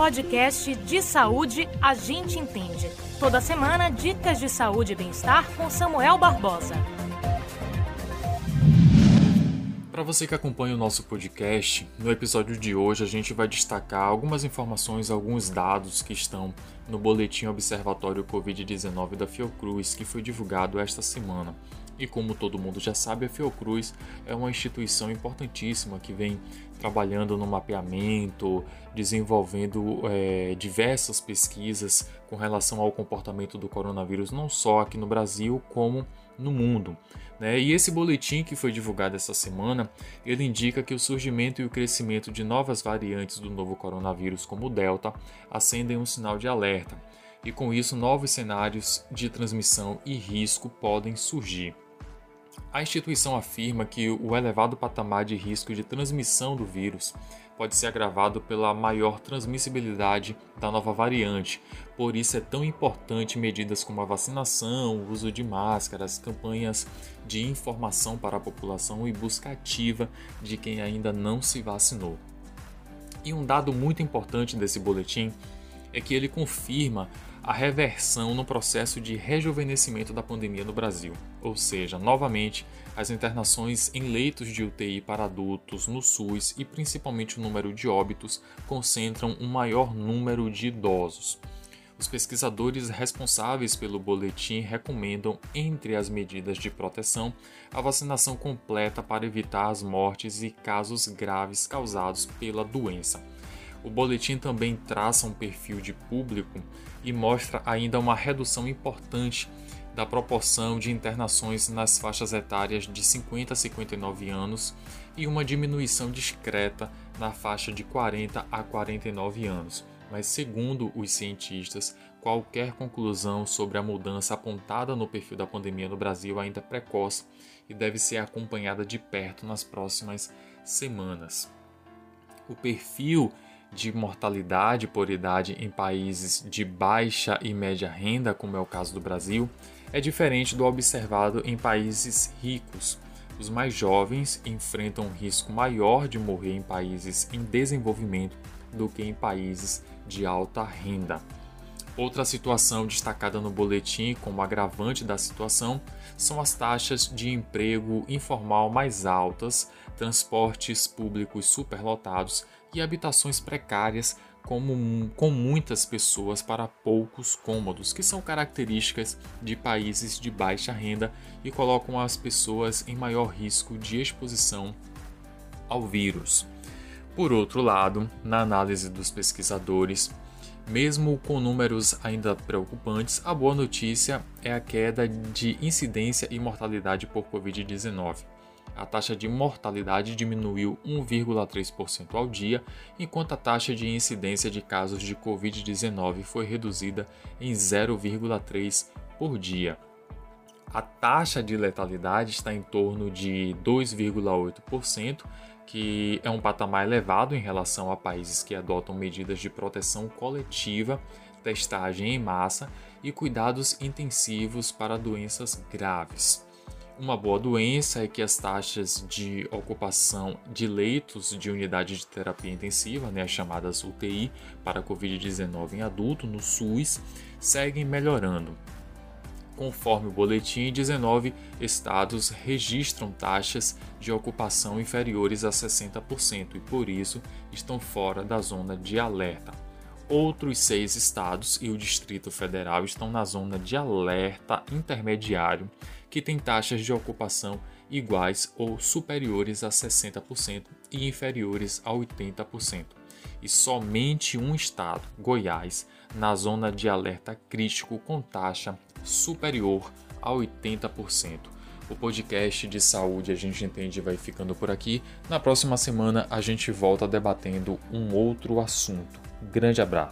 podcast de saúde A Gente Entende. Toda semana, dicas de saúde e bem-estar com Samuel Barbosa. Para você que acompanha o nosso podcast, no episódio de hoje a gente vai destacar algumas informações, alguns dados que estão no Boletim Observatório Covid-19 da Fiocruz, que foi divulgado esta semana. E como todo mundo já sabe, a Fiocruz é uma instituição importantíssima que vem trabalhando no mapeamento, desenvolvendo é, diversas pesquisas com relação ao comportamento do coronavírus, não só aqui no Brasil, como no mundo. Né? E esse boletim que foi divulgado essa semana, ele indica que o surgimento e o crescimento de novas variantes do novo coronavírus, como o Delta, acendem um sinal de alerta. E com isso, novos cenários de transmissão e risco podem surgir. A instituição afirma que o elevado patamar de risco de transmissão do vírus pode ser agravado pela maior transmissibilidade da nova variante. Por isso é tão importante medidas como a vacinação, o uso de máscaras, campanhas de informação para a população e busca ativa de quem ainda não se vacinou. E um dado muito importante desse boletim é que ele confirma a reversão no processo de rejuvenescimento da pandemia no Brasil, ou seja, novamente, as internações em leitos de UTI para adultos no SUS e principalmente o número de óbitos concentram um maior número de idosos. Os pesquisadores responsáveis pelo boletim recomendam, entre as medidas de proteção, a vacinação completa para evitar as mortes e casos graves causados pela doença. O boletim também traça um perfil de público e mostra ainda uma redução importante da proporção de internações nas faixas etárias de 50 a 59 anos e uma diminuição discreta na faixa de 40 a 49 anos. Mas, segundo os cientistas, qualquer conclusão sobre a mudança apontada no perfil da pandemia no Brasil ainda é precoce e deve ser acompanhada de perto nas próximas semanas. O perfil de mortalidade por idade em países de baixa e média renda, como é o caso do Brasil, é diferente do observado em países ricos. Os mais jovens enfrentam um risco maior de morrer em países em desenvolvimento do que em países de alta renda. Outra situação destacada no boletim como agravante da situação são as taxas de emprego informal mais altas, transportes públicos superlotados e habitações precárias como, com muitas pessoas para poucos cômodos, que são características de países de baixa renda e colocam as pessoas em maior risco de exposição ao vírus. Por outro lado, na análise dos pesquisadores, mesmo com números ainda preocupantes, a boa notícia é a queda de incidência e mortalidade por Covid-19 a taxa de mortalidade diminuiu 1,3% ao dia, enquanto a taxa de incidência de casos de Covid-19 foi reduzida em 0,3% por dia. A taxa de letalidade está em torno de 2,8%, que é um patamar elevado em relação a países que adotam medidas de proteção coletiva, testagem em massa e cuidados intensivos para doenças graves. Uma boa doença é que as taxas de ocupação de leitos de unidade de terapia intensiva, né, as chamadas UTI, para Covid-19 em adulto no SUS, seguem melhorando. Conforme o boletim, 19 estados registram taxas de ocupação inferiores a 60% e, por isso, estão fora da zona de alerta. Outros seis estados e o Distrito Federal estão na zona de alerta intermediário que tem taxas de ocupação iguais ou superiores a 60% e inferiores a 80%. E somente um estado, Goiás, na zona de alerta crítico com taxa superior a 80%. O podcast de saúde a gente entende vai ficando por aqui. Na próxima semana a gente volta debatendo um outro assunto. Grande abraço.